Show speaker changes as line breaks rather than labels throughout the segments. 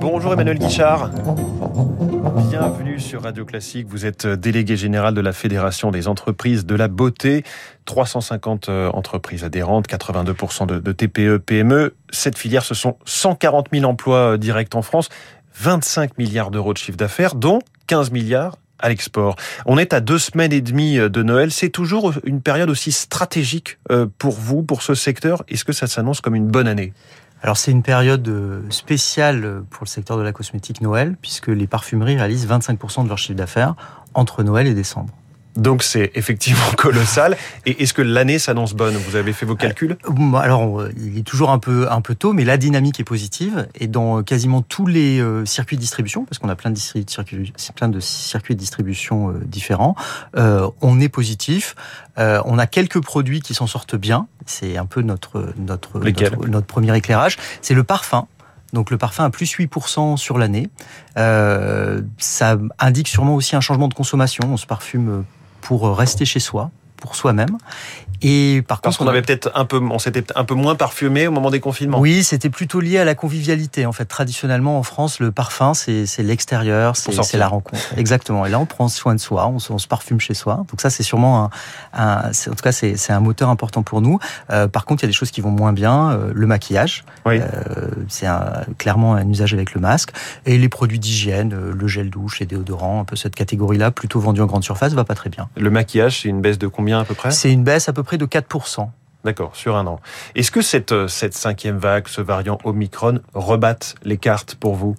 Bonjour Emmanuel Guichard. Bienvenue sur Radio Classique. Vous êtes délégué général de la Fédération des entreprises de la beauté. 350 euh, entreprises adhérentes, 82% de, TPE, PME. Cette filière, ce sont 140 000 emplois euh, directs en France, 25 milliards d'euros de chiffre d'affaires, dont 15 milliards à l'export. On est à deux semaines et demie euh, de Noël. C'est toujours une période aussi stratégique pour vous, pour ce secteur. Est-ce que ça s'annonce comme une bonne année?
Alors c'est une période euh, spéciale pour le secteur de la cosmétique Noël, puisque les parfumeries réalisent 25% de leur chiffre d'affaires entre Noël et décembre.
Donc c'est effectivement colossal. Et est-ce que l'année s'annonce bonne? Vous avez fait vos calculs?
euh, Alors il est toujours un peu un peu tôt, mais la dynamique est positive. Et dans quasiment tous les euh, circuits de distribution, parce qu'on a plein de circuits, plein de circuits de distribution euh, différents, on est positif. on a quelques produits qui s'en sortent bien. C'est un peu notre notre notre, notre premier éclairage. C'est le parfum. Donc le parfum a plus 8% sur l'année. Euh, ça indique sûrement aussi un changement de consommation. On se parfume pour rester chez soi, pour soi-même.
Et par Parce qu'on avait peut-être un peu, on s'était un peu moins parfumé au moment des confinements.
Oui, c'était plutôt lié à la convivialité. En fait, traditionnellement en France, le parfum, c'est l'extérieur, c'est la rencontre. Exactement. Et là, on prend soin de soi, on se, parfume chez soi. Donc ça, c'est sûrement un, un en tout cas, c'est un moteur important pour nous. Euh, par contre, il y a des choses qui vont moins bien. Euh, le maquillage, oui. euh, c'est clairement un usage avec le masque, et les produits d'hygiène, le gel douche, les déodorants, un peu cette catégorie-là, plutôt vendue en grande surface, va pas très bien.
Le maquillage, c'est une baisse de combien à peu près?
C'est une baisse à peu près de 4%.
D'accord, sur un an. Est-ce que cette, euh, cette cinquième vague, ce variant Omicron, rebatte les cartes pour vous?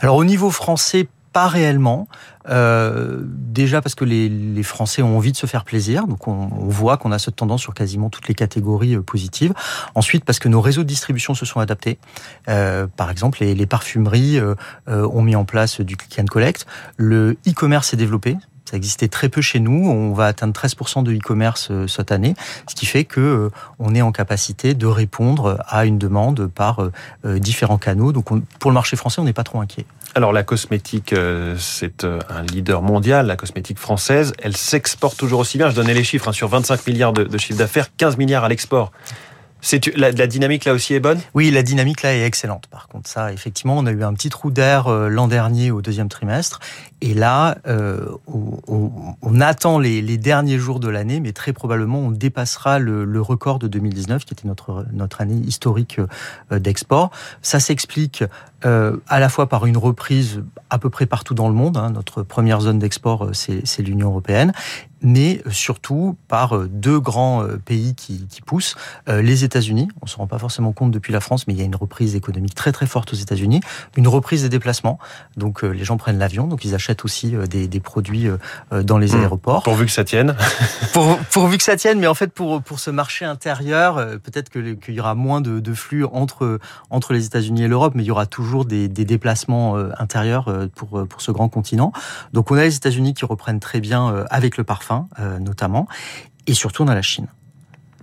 Alors au niveau français, pas réellement. Euh, déjà parce que les, les, Français ont envie de se faire plaisir, donc on, on voit qu'on a cette tendance sur quasiment toutes les catégories euh, positives. Ensuite parce que nos réseaux de distribution se sont adaptés. Euh, par exemple, les, les parfumeries euh, ont mis en place du click and collect. Le e-commerce s'est développé. Ça existait très peu chez nous. On va atteindre 13% de e-commerce euh, cette année, ce qui fait que euh, on est en capacité de répondre à une demande par euh, différents canaux. Donc pour le marché français, on n'est pas trop inquiet.
Alors la cosmétique, c'est un leader mondial, la cosmétique française. Elle s'exporte toujours aussi bien. Je donnais les chiffres hein, sur 25 milliards de, de chiffre d'affaires, 15 milliards à l'export. C'est la, dynamique là aussi est bonne?
Oui, la dynamique là est excellente. Par contre, ça, effectivement, on a eu un petit trou d'air euh, l'an dernier au deuxième trimestre, et là, euh, on, attend les, derniers jours de l'année, mais très probablement on dépassera le, record de 2019, qui était notre notre année historique euh, d'export. Ça s'explique à la fois par une reprise à peu près partout dans le monde. Hein. Notre première zone d'export, c'est l'Union européenne, mais surtout par euh, deux grands pays qui, qui poussent. les États-Unis, on se rend pas forcément compte depuis la France, mais il y a une reprise économique très très forte aux États-Unis, une reprise des déplacements. Donc les gens prennent l'avion, donc ils achètent aussi des, des produits dans les mmh. aéroports.
Pourvu que ça tienne.
pour, pourvu que ça tienne, mais en fait pour pour ce marché intérieur, peut-être qu'il y aura moins de, de flux entre entre les États-Unis et l'Europe, mais il y aura toujours des, des déplacements euh, intérieurs euh, pour, euh, pour ce grand continent. Donc on a les États-Unis qui reprennent très bien avec le parfum notamment, et surtout a la Chine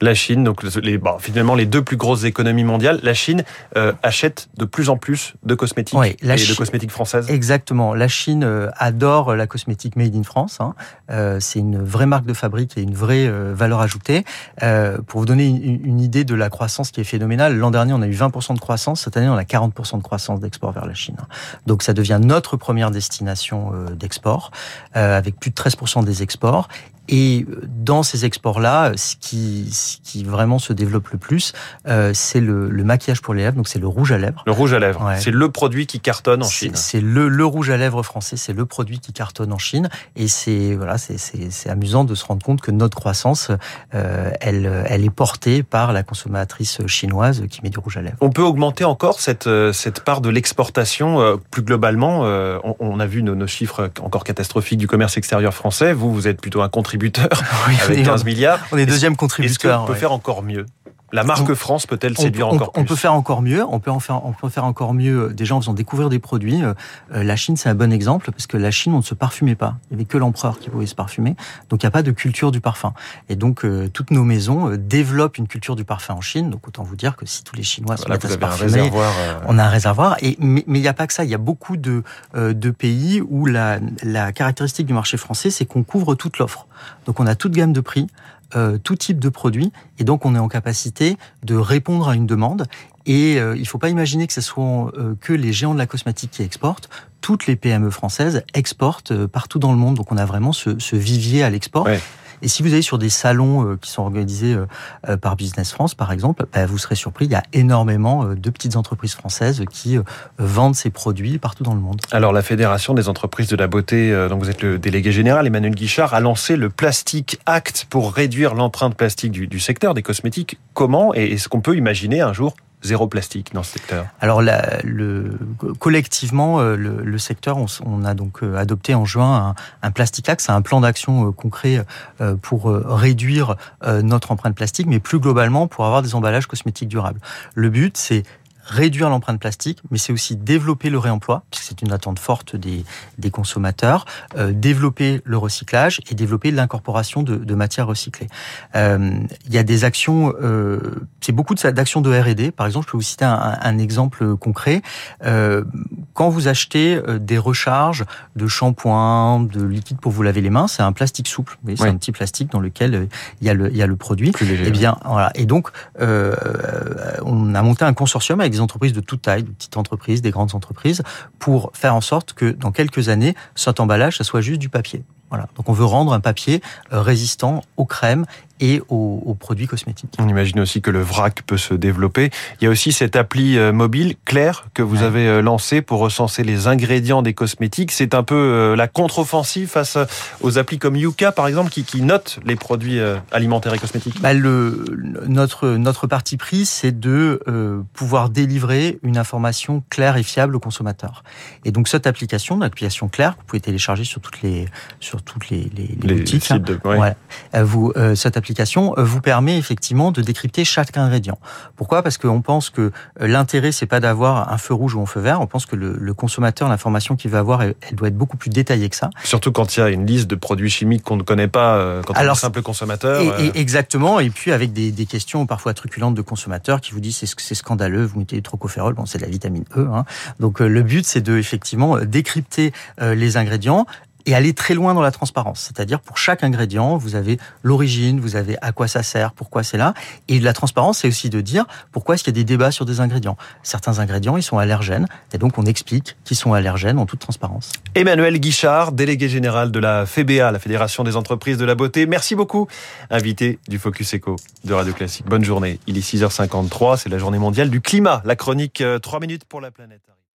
la Chine, donc les, bon, finalement les deux plus grosses économies mondiales, la Chine euh, achète de plus en plus de cosmétiques et de cosmétiques françaises.
Exactement. La Chine euh, adore la cosmétique made in France. Hein. Euh, c'est une vraie marque de fabrique et une vraie euh, valeur ajoutée. Euh, pour vous donner une, une, idée de la croissance qui est phénoménale, l'an dernier on a eu 20% de croissance, cette année on a 40% de croissance d'export vers la Chine. Donc ça devient notre première destination d'export, avec plus de 13% des exports. Et dans ces exports-là, ce qui, ce qui vraiment se développe le plus, euh, c'est le, le, maquillage pour les lèvres, donc c'est le rouge à lèvres.
Le rouge à lèvres, c'est le produit qui cartonne en Chine.
C'est le, le, rouge à lèvres français, c'est le produit qui cartonne en Chine. Et c'est voilà, c'est amusant de se rendre compte que notre croissance, euh, elle, elle est portée par la consommatrice chinoise qui met du rouge à lèvres.
On peut augmenter encore cette, euh, cette part de l'exportation euh, plus globalement. On, on, a vu nos, nos chiffres encore catastrophiques du commerce extérieur français. Vous, vous êtes plutôt un contributeur oui, avec 15 milliards.
On est deuxième contributeur.
Est-ce qu'on peut faire encore mieux? La marque France peut-elle séduire encore
plus On peut faire encore mieux. On peut en faire, on peut faire encore mieux. Euh, déjà en faisant découvrir des produits. Euh, euh, la Chine, c'est un bon exemple parce que la Chine, on ne se parfumait pas. Il y avait que l'empereur qui pouvait se parfumer. Donc il n'y a pas de culture du parfum. Et donc toutes nos maisons développent une culture du parfum en Chine. Donc autant vous dire que si tous les Chinois se mettent à se parfumer, on a un réservoir. Et mais il n'y a pas que ça. Il y a beaucoup de de pays où la la caractéristique du marché français, c'est qu'on couvre toute l'offre. Donc on a toute gamme de prix. Tout type de produit et donc on est en capacité de répondre à une demande. Et il ne faut pas imaginer que ce soit que les géants de la cosmétique qui exportent. Toutes les PME françaises exportent partout dans le monde. Donc on a vraiment ce, ce vivier à l'export. Et si vous allez sur des salons euh, qui sont organisés euh, euh, par Business France, par exemple, bah, vous serez surpris, il y a énormément de petites entreprises françaises qui vendent ces produits partout dans le monde.
Alors la Fédération des entreprises de la beauté, dont vous êtes le délégué général, Emmanuel Guichard, a lancé le Plastic Act pour réduire l'empreinte plastique du, du secteur des cosmétiques. Comment et est-ce qu'on peut imaginer un jour zéro plastique dans ce secteur
Alors, le, collectivement, euh, le, secteur, on, a donc euh, adopté en juin un, un un plan d'action euh, concret pour réduire notre empreinte plastique, mais plus globalement pour avoir des emballages cosmétiques durables. Le but, c'est réduire l'empreinte plastique, mais c'est aussi développer le réemploi, puisque c'est une attente forte des, des consommateurs, euh, développer le recyclage et développer l'incorporation de, de, matières recyclées. Euh, il y a des actions, euh, c'est beaucoup d'actions de R&D. Par exemple, je peux vous citer un, un exemple concret. Euh, quand vous achetez euh, des recharges de shampoing, de liquide pour vous laver les mains, c'est un plastique souple. C'est un petit plastique dans lequel euh, il y a le, il y a le produit.
Plus léger,
et eh bien, voilà. Et donc, on a monté un consortium avec entreprises de toute taille, de petites entreprises, des grandes entreprises, pour faire en sorte que dans quelques années, cet emballage, ça soit juste du papier. Voilà. Donc on veut rendre un papier euh, résistant aux crèmes et aux, produits cosmétiques.
On imagine aussi que le vrac peut se développer. Il y a aussi cette appli euh, mobile Claire que vous avez euh, lancée pour recenser les ingrédients des cosmétiques. C'est un peu la contre-offensive face aux applis comme Yuka, par exemple, qui, qui notent les produits alimentaires et cosmétiques.
Bah le, notre, notre parti pris, c'est de pouvoir délivrer une information claire et fiable aux consommateurs. Et donc cette application, l'application Claire, vous pouvez télécharger sur toutes les sur toutes les, les, les, boutiques. Hein.
De, ouais.
vous, cette application euh, vous permet effectivement de décrypter chaque ingrédient. Pourquoi? Parce qu'on pense que euh, l'intérêt, c'est pas d'avoir un feu rouge ou un feu vert. On pense que le, consommateur, l'information qu'il va avoir, elle, doit être beaucoup plus détaillée que ça.
Surtout quand il y a une liste de produits chimiques qu'on ne connaît pas euh, quand Alors, on est simple consommateur.
Et, exactement. Et puis avec des, questions parfois truculentes de consommateurs qui vous disent c'est c'est scandaleux, vous mettez du trocoférol, bon c'est de la vitamine E. Hein. Donc le but c'est de effectivement décrypter les ingrédients, et aller très loin dans la transparence. C'est-à-dire pour chaque ingrédient, vous avez l'origine, vous avez à quoi ça sert, pourquoi c'est là. Et la transparence, c'est aussi de dire pourquoi est-ce qu'il y a des débats sur des ingrédients. Certains ingrédients, ils sont allergènes, et donc on explique qu'ils sont allergènes en toute transparence.
Emmanuel Guichard, délégué général de la FEBA, la Fédération des entreprises de la beauté. Merci beaucoup, invité du Focus Echo de Radio Classique. Bonne journée. Il est 6h53, c'est la journée mondiale du climat. La chronique 3 euh, minutes pour la planète.